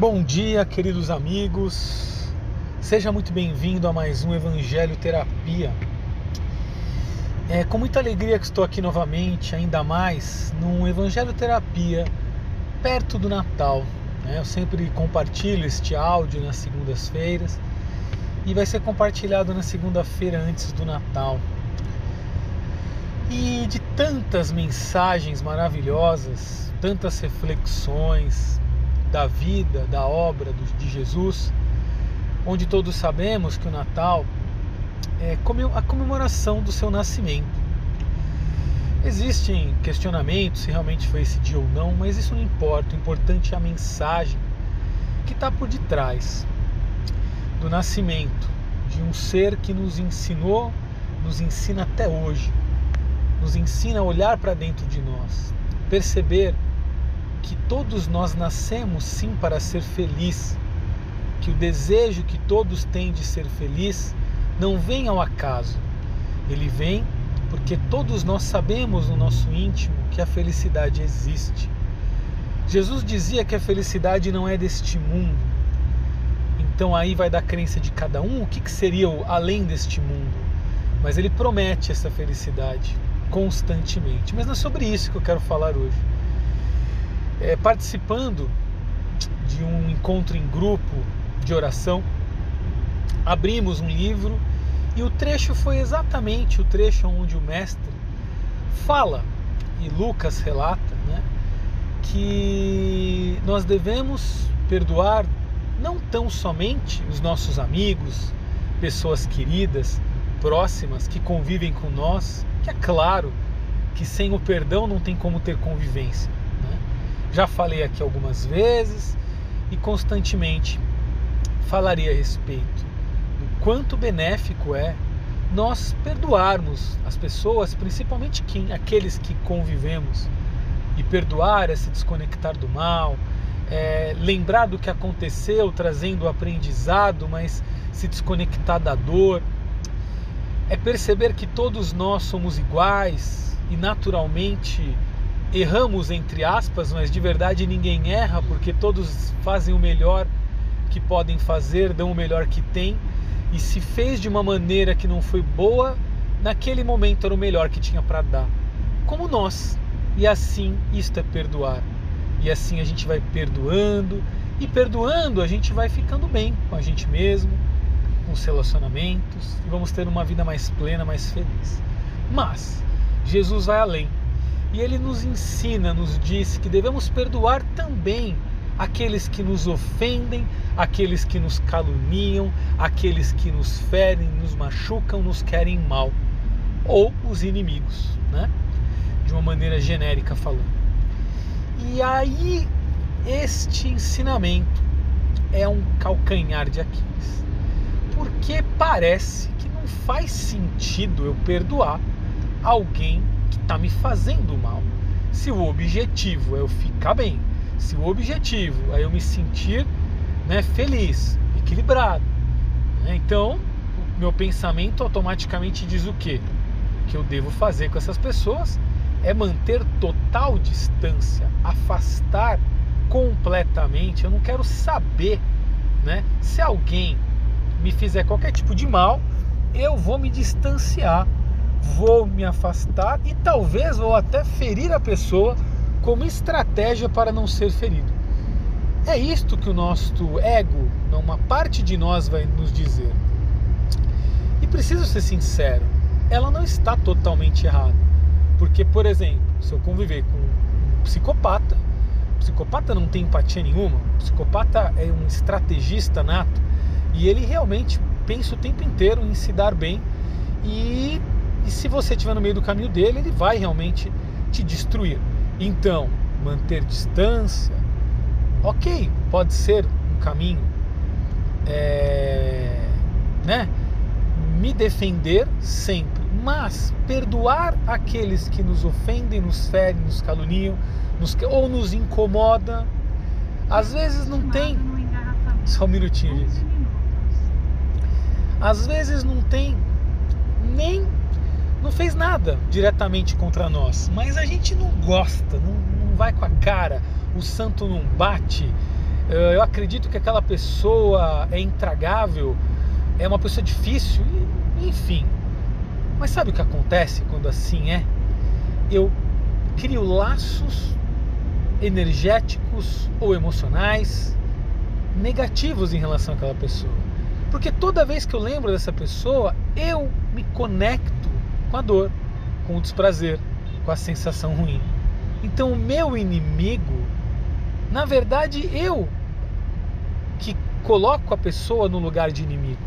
Bom dia, queridos amigos. Seja muito bem-vindo a mais um Evangelho Terapia. É com muita alegria que estou aqui novamente, ainda mais num Evangelho Terapia perto do Natal. Né? Eu sempre compartilho este áudio nas segundas-feiras e vai ser compartilhado na segunda-feira antes do Natal. E de tantas mensagens maravilhosas, tantas reflexões, da vida, da obra de Jesus, onde todos sabemos que o Natal é a comemoração do seu nascimento. Existem questionamentos se realmente foi esse dia ou não, mas isso não importa. O importante é a mensagem que está por detrás do nascimento de um ser que nos ensinou, nos ensina até hoje, nos ensina a olhar para dentro de nós, perceber que todos nós nascemos sim para ser feliz, que o desejo que todos têm de ser feliz não vem ao acaso, ele vem porque todos nós sabemos no nosso íntimo que a felicidade existe. Jesus dizia que a felicidade não é deste mundo. Então aí vai da crença de cada um o que, que seria o além deste mundo. Mas ele promete essa felicidade constantemente. Mas não é sobre isso que eu quero falar hoje é, participando de um encontro em grupo de oração, abrimos um livro e o trecho foi exatamente o trecho onde o mestre fala, e Lucas relata, né, que nós devemos perdoar não tão somente os nossos amigos, pessoas queridas, próximas, que convivem com nós, que é claro que sem o perdão não tem como ter convivência já falei aqui algumas vezes e constantemente falarei a respeito do quanto benéfico é nós perdoarmos as pessoas, principalmente quem, aqueles que convivemos, e perdoar é se desconectar do mal, é, lembrar do que aconteceu, trazendo o aprendizado, mas se desconectar da dor, é perceber que todos nós somos iguais e naturalmente erramos entre aspas, mas de verdade ninguém erra, porque todos fazem o melhor que podem fazer, dão o melhor que têm, e se fez de uma maneira que não foi boa, naquele momento era o melhor que tinha para dar. Como nós. E assim isto é perdoar. E assim a gente vai perdoando, e perdoando a gente vai ficando bem com a gente mesmo, com os relacionamentos, e vamos ter uma vida mais plena, mais feliz. Mas Jesus vai além e ele nos ensina, nos diz que devemos perdoar também aqueles que nos ofendem, aqueles que nos caluniam, aqueles que nos ferem, nos machucam, nos querem mal, ou os inimigos, né? De uma maneira genérica falando. E aí este ensinamento é um calcanhar de Aquiles. Porque parece que não faz sentido eu perdoar alguém está me fazendo mal. Se o objetivo é eu ficar bem, se o objetivo é eu me sentir né, feliz, equilibrado, né, então meu pensamento automaticamente diz o quê? O que eu devo fazer com essas pessoas é manter total distância, afastar completamente. Eu não quero saber, né? Se alguém me fizer qualquer tipo de mal, eu vou me distanciar vou me afastar e talvez vou até ferir a pessoa como estratégia para não ser ferido. É isto que o nosso ego, uma parte de nós vai nos dizer. E preciso ser sincero, ela não está totalmente errada. Porque, por exemplo, se eu conviver com um psicopata, psicopata não tem empatia nenhuma, psicopata é um estrategista nato e ele realmente pensa o tempo inteiro em se dar bem e se você estiver no meio do caminho dele, ele vai realmente te destruir. Então, manter distância, ok, pode ser um caminho, é, né? Me defender sempre, mas perdoar aqueles que nos ofendem, nos ferem, nos caluniam, nos, ou nos incomoda, às vezes não tem. Só um minutinho, gente. Às vezes não tem nem não fez nada diretamente contra nós, mas a gente não gosta, não, não vai com a cara, o santo não bate, eh, eu acredito que aquela pessoa é intragável, é uma pessoa difícil, enfim. Mas sabe o que acontece quando assim é? Eu crio laços energéticos ou emocionais negativos em relação àquela pessoa. Porque toda vez que eu lembro dessa pessoa, eu me conecto com a dor, com o desprazer, com a sensação ruim. Então o meu inimigo, na verdade, eu que coloco a pessoa no lugar de inimigo.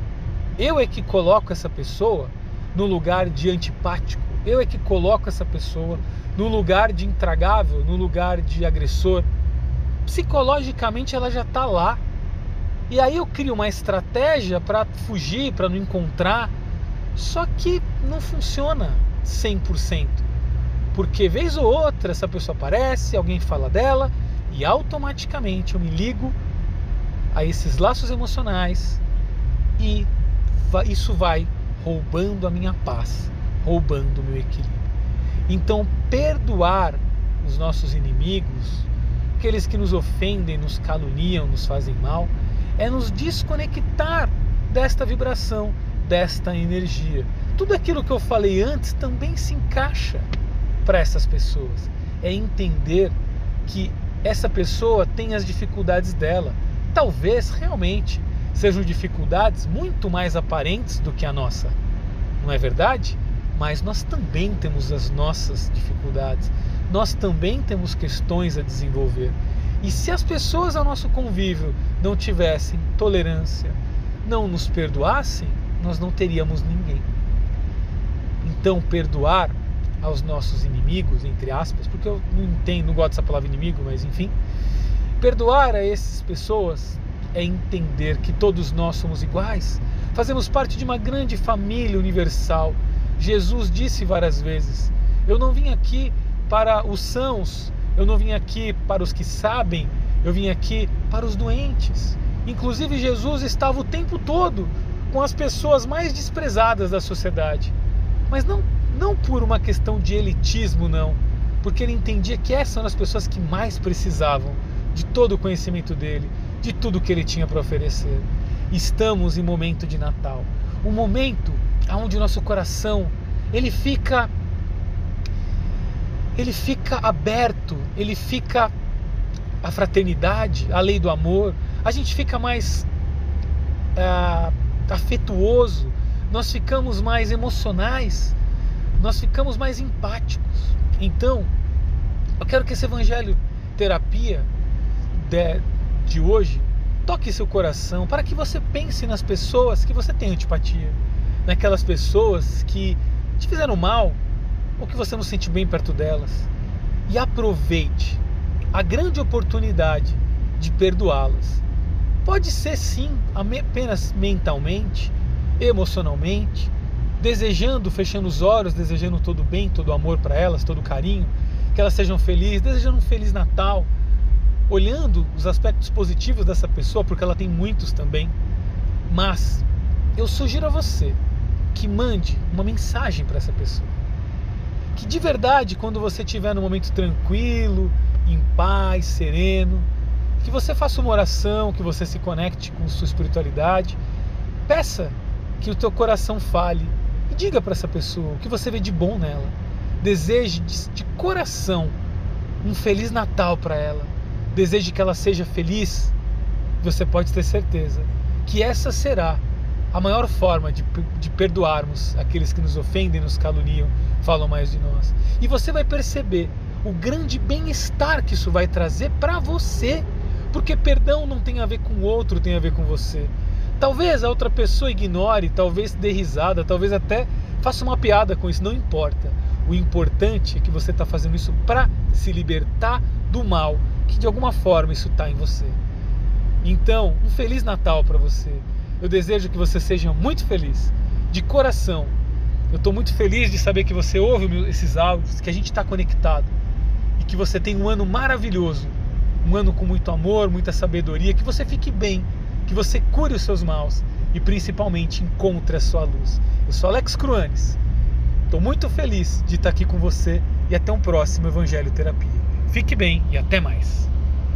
Eu é que coloco essa pessoa no lugar de antipático. Eu é que coloco essa pessoa no lugar de intragável, no lugar de agressor. Psicologicamente ela já está lá. E aí eu crio uma estratégia para fugir, para não encontrar. Só que não funciona 100%. Porque vez ou outra essa pessoa aparece, alguém fala dela e automaticamente eu me ligo a esses laços emocionais e isso vai roubando a minha paz, roubando o meu equilíbrio. Então, perdoar os nossos inimigos, aqueles que nos ofendem, nos caluniam, nos fazem mal, é nos desconectar desta vibração, desta energia. Tudo aquilo que eu falei antes também se encaixa para essas pessoas. É entender que essa pessoa tem as dificuldades dela. Talvez realmente sejam dificuldades muito mais aparentes do que a nossa. Não é verdade? Mas nós também temos as nossas dificuldades. Nós também temos questões a desenvolver. E se as pessoas ao nosso convívio não tivessem tolerância, não nos perdoassem, nós não teríamos ninguém. Então, perdoar aos nossos inimigos, entre aspas, porque eu não entendo, não gosto dessa palavra inimigo, mas enfim, perdoar a essas pessoas é entender que todos nós somos iguais, fazemos parte de uma grande família universal. Jesus disse várias vezes: Eu não vim aqui para os sãos, eu não vim aqui para os que sabem, eu vim aqui para os doentes. Inclusive, Jesus estava o tempo todo com as pessoas mais desprezadas da sociedade, mas não não por uma questão de elitismo, não, porque ele entendia que essas eram as pessoas que mais precisavam de todo o conhecimento dele, de tudo que ele tinha para oferecer. Estamos em momento de Natal, um momento onde o nosso coração ele fica ele fica aberto, ele fica a fraternidade, a lei do amor, a gente fica mais é, afetuoso, nós ficamos mais emocionais, nós ficamos mais empáticos. Então, eu quero que esse evangelho terapia de, de hoje toque seu coração para que você pense nas pessoas que você tem antipatia, naquelas pessoas que te fizeram mal ou que você não sente bem perto delas. E aproveite a grande oportunidade de perdoá-las. Pode ser sim apenas mentalmente, emocionalmente, desejando, fechando os olhos, desejando todo o bem, todo o amor para elas, todo o carinho, que elas sejam felizes, desejando um feliz Natal, olhando os aspectos positivos dessa pessoa, porque ela tem muitos também. Mas eu sugiro a você que mande uma mensagem para essa pessoa. Que de verdade, quando você estiver num momento tranquilo, em paz, sereno, que você faça uma oração, que você se conecte com sua espiritualidade, peça que o teu coração fale e diga para essa pessoa o que você vê de bom nela. Deseje de, de coração um feliz Natal para ela. Deseje que ela seja feliz. Você pode ter certeza que essa será a maior forma de, de perdoarmos aqueles que nos ofendem, nos caluniam, falam mais de nós. E você vai perceber o grande bem-estar que isso vai trazer para você. Porque perdão não tem a ver com o outro, tem a ver com você. Talvez a outra pessoa ignore, talvez dê risada, talvez até faça uma piada com isso, não importa. O importante é que você está fazendo isso para se libertar do mal, que de alguma forma isso está em você. Então, um Feliz Natal para você. Eu desejo que você seja muito feliz, de coração. Eu estou muito feliz de saber que você ouve esses áudios, que a gente está conectado e que você tem um ano maravilhoso, um ano com muito amor, muita sabedoria, que você fique bem que você cure os seus maus e principalmente encontre a sua luz. Eu sou Alex Cruanes. Estou muito feliz de estar aqui com você e até um próximo Evangelho Terapia. Fique bem e até mais.